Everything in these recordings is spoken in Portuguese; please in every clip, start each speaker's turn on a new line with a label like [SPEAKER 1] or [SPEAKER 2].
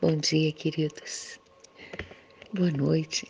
[SPEAKER 1] Bom dia, queridos. Boa noite,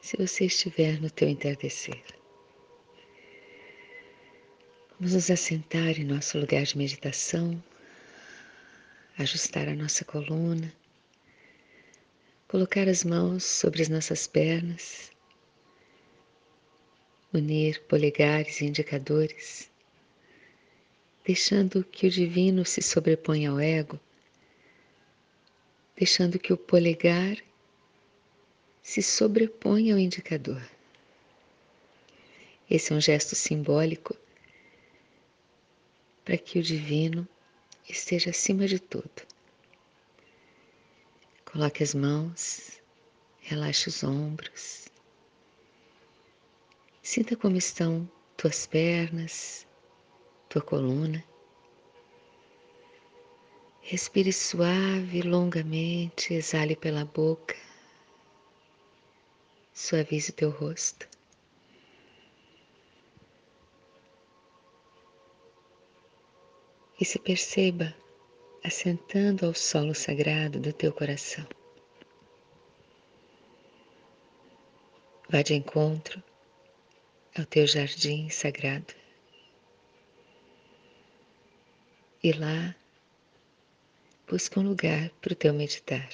[SPEAKER 1] se você estiver no teu entardecer. Vamos nos assentar em nosso lugar de meditação, ajustar a nossa coluna, colocar as mãos sobre as nossas pernas, unir polegares e indicadores, deixando que o divino se sobreponha ao ego deixando que o polegar se sobreponha ao indicador. Esse é um gesto simbólico para que o divino esteja acima de tudo. Coloque as mãos, relaxe os ombros. Sinta como estão tuas pernas, tua coluna. Respire suave, longamente, exale pela boca. Suavize o teu rosto. E se perceba assentando ao solo sagrado do teu coração. Vá de encontro ao teu jardim sagrado. E lá busca um lugar para o teu meditar.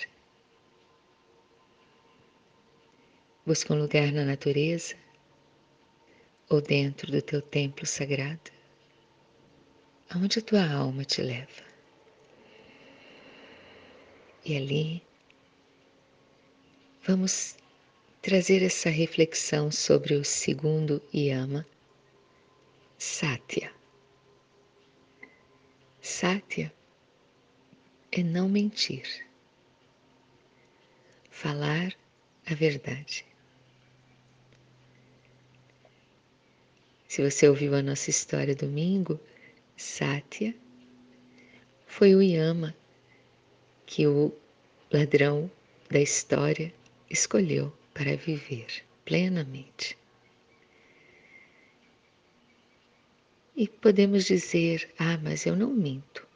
[SPEAKER 1] Busca um lugar na natureza ou dentro do teu templo sagrado, aonde a tua alma te leva. E ali vamos trazer essa reflexão sobre o segundo yama, Satya. Satya é não mentir, falar a verdade. Se você ouviu a nossa história domingo, Sátia foi o Yama que o ladrão da história escolheu para viver plenamente. E podemos dizer: ah, mas eu não minto.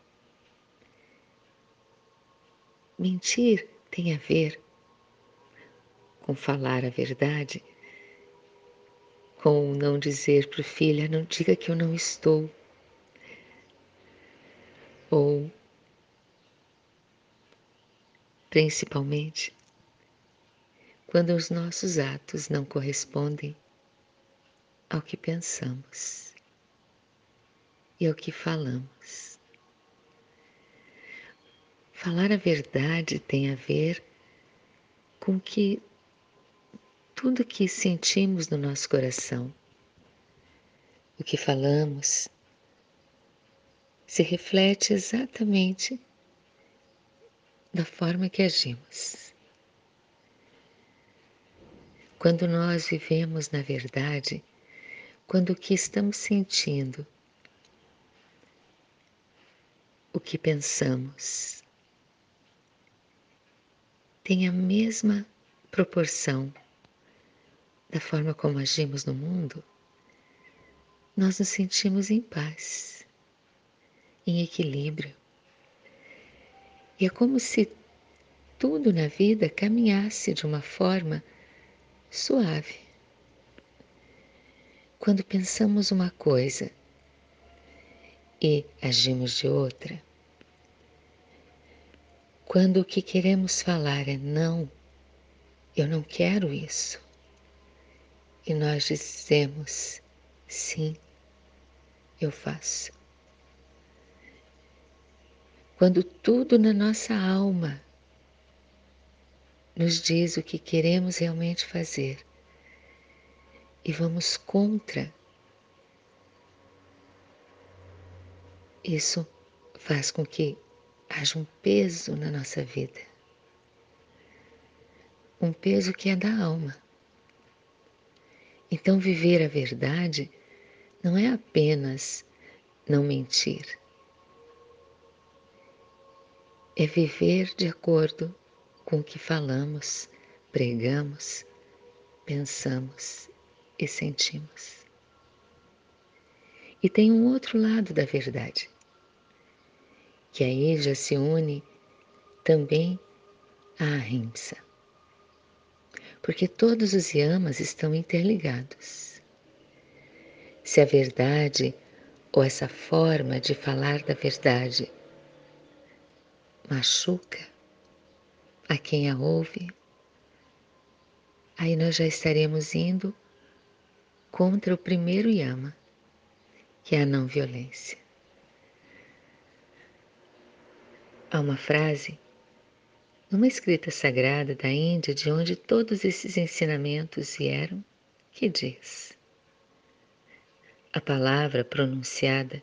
[SPEAKER 1] Mentir tem a ver com falar a verdade, com não dizer para o filho, não diga que eu não estou. Ou, principalmente, quando os nossos atos não correspondem ao que pensamos e ao que falamos. Falar a verdade tem a ver com que tudo que sentimos no nosso coração, o que falamos, se reflete exatamente da forma que agimos. Quando nós vivemos na verdade, quando o que estamos sentindo, o que pensamos, tem a mesma proporção da forma como agimos no mundo, nós nos sentimos em paz, em equilíbrio. E é como se tudo na vida caminhasse de uma forma suave. Quando pensamos uma coisa e agimos de outra, quando o que queremos falar é não, eu não quero isso. E nós dizemos sim, eu faço. Quando tudo na nossa alma nos diz o que queremos realmente fazer e vamos contra, isso faz com que haja um peso na nossa vida. Um peso que é da alma. Então, viver a verdade não é apenas não mentir, é viver de acordo com o que falamos, pregamos, pensamos e sentimos. E tem um outro lado da verdade que aí já se une também a ahimsa. Porque todos os yamas estão interligados. Se a verdade ou essa forma de falar da verdade machuca a quem a ouve, aí nós já estaremos indo contra o primeiro yama, que é a não violência. Há uma frase numa escrita sagrada da Índia, de onde todos esses ensinamentos vieram, que diz: A palavra pronunciada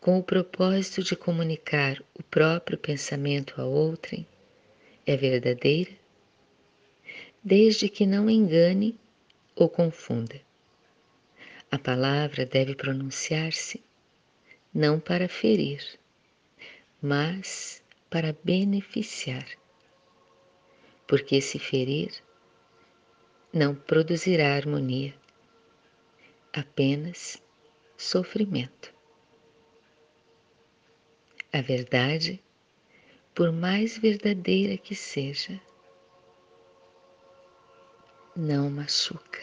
[SPEAKER 1] com o propósito de comunicar o próprio pensamento a outrem é verdadeira, desde que não engane ou confunda. A palavra deve pronunciar-se não para ferir, mas para beneficiar. Porque se ferir, não produzirá harmonia, apenas sofrimento. A verdade, por mais verdadeira que seja, não machuca.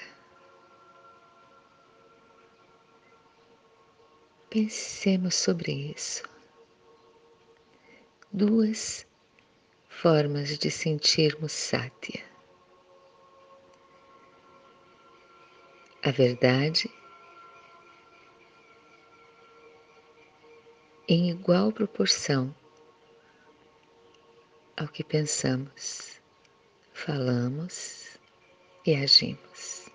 [SPEAKER 1] Pensemos sobre isso duas formas de sentirmos sátia. A verdade em igual proporção ao que pensamos, falamos e agimos.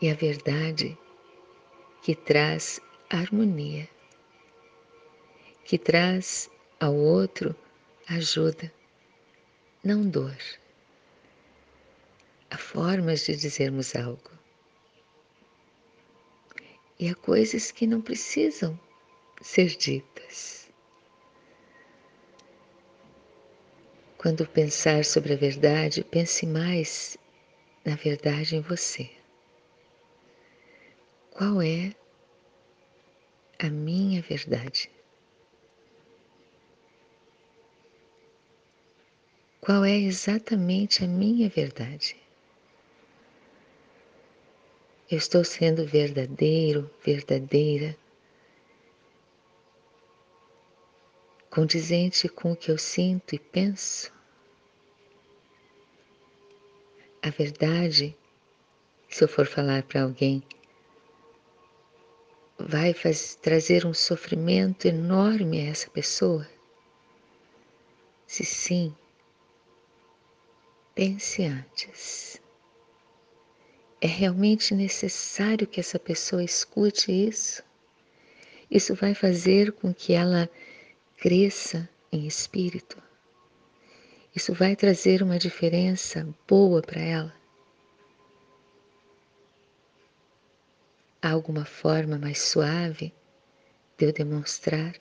[SPEAKER 1] E a verdade que traz harmonia que traz ao outro ajuda, não dor. Há formas de dizermos algo. E há coisas que não precisam ser ditas. Quando pensar sobre a verdade, pense mais na verdade em você. Qual é a minha verdade? Qual é exatamente a minha verdade. Eu estou sendo verdadeiro, verdadeira, condizente com o que eu sinto e penso. A verdade, se eu for falar para alguém, vai fazer, trazer um sofrimento enorme a essa pessoa? Se sim, Pense antes. É realmente necessário que essa pessoa escute isso? Isso vai fazer com que ela cresça em espírito? Isso vai trazer uma diferença boa para ela? Há alguma forma mais suave de eu demonstrar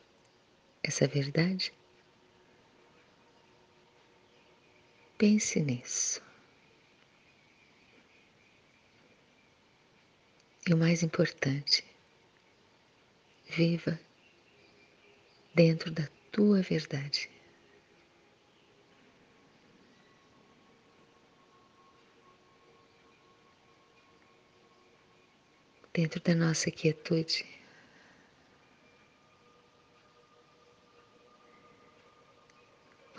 [SPEAKER 1] essa verdade? Pense nisso. E o mais importante, viva dentro da tua verdade. Dentro da nossa quietude.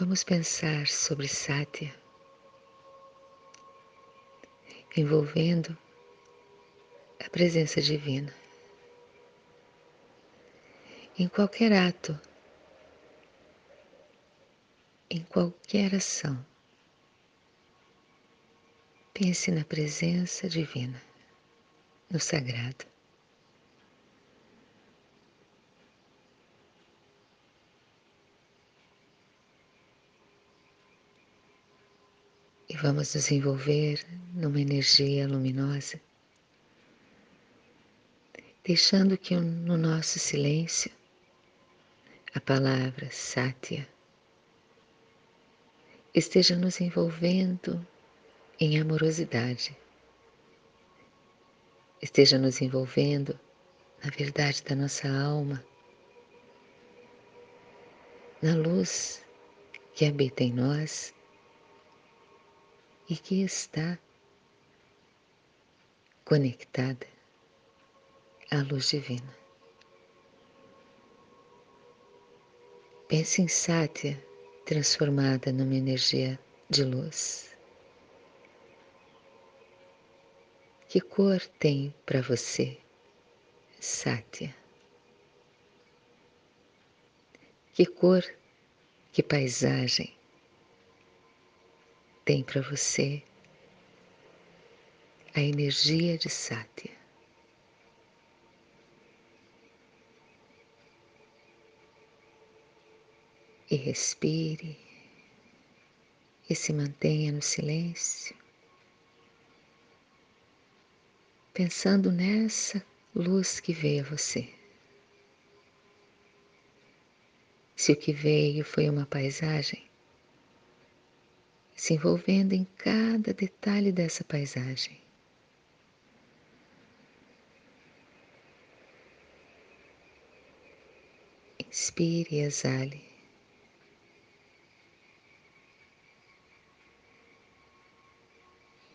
[SPEAKER 1] Vamos pensar sobre Sátia, envolvendo a presença divina. Em qualquer ato, em qualquer ação, pense na presença divina, no sagrado. Vamos nos envolver numa energia luminosa, deixando que no nosso silêncio a palavra Satya esteja nos envolvendo em amorosidade, esteja nos envolvendo na verdade da nossa alma, na luz que habita em nós e que está conectada à luz divina. Pense em Sátia transformada numa energia de luz. Que cor tem para você, Sátia? Que cor, que paisagem tem para você a energia de Sátia? E respire e se mantenha no silêncio, pensando nessa luz que veio a você. Se o que veio foi uma paisagem, se envolvendo em cada detalhe dessa paisagem. Inspire e exale.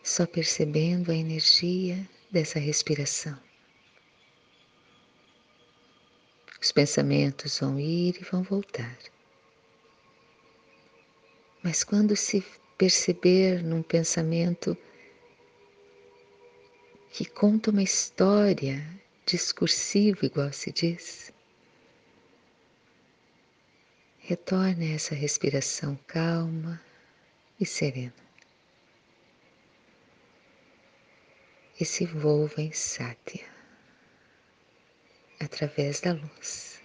[SPEAKER 1] Só percebendo a energia dessa respiração. Os pensamentos vão ir e vão voltar. Mas quando se perceber num pensamento que conta uma história discursiva, igual se diz, retorne a essa respiração calma e serena. E se envolva em sátia através da luz.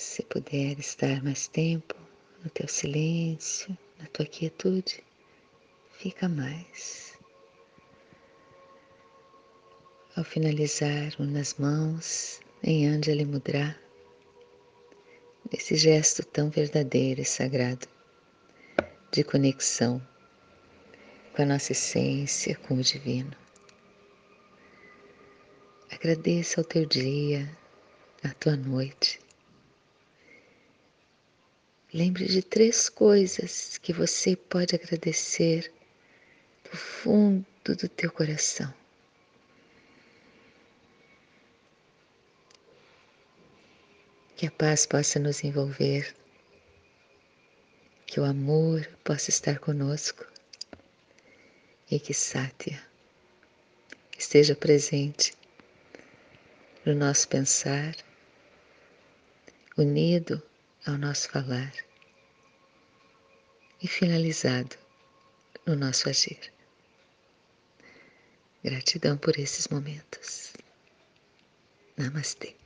[SPEAKER 1] Se puder estar mais tempo no teu silêncio, na tua quietude, fica mais. Ao finalizar, nas mãos em Anjali Mudra, esse gesto tão verdadeiro e sagrado de conexão com a nossa essência, com o divino. Agradeça ao teu dia, à tua noite Lembre de três coisas que você pode agradecer do fundo do teu coração. Que a paz possa nos envolver, que o amor possa estar conosco e que Sátia esteja presente no nosso pensar, unido ao nosso falar e finalizado no nosso agir. Gratidão por esses momentos. Namastê.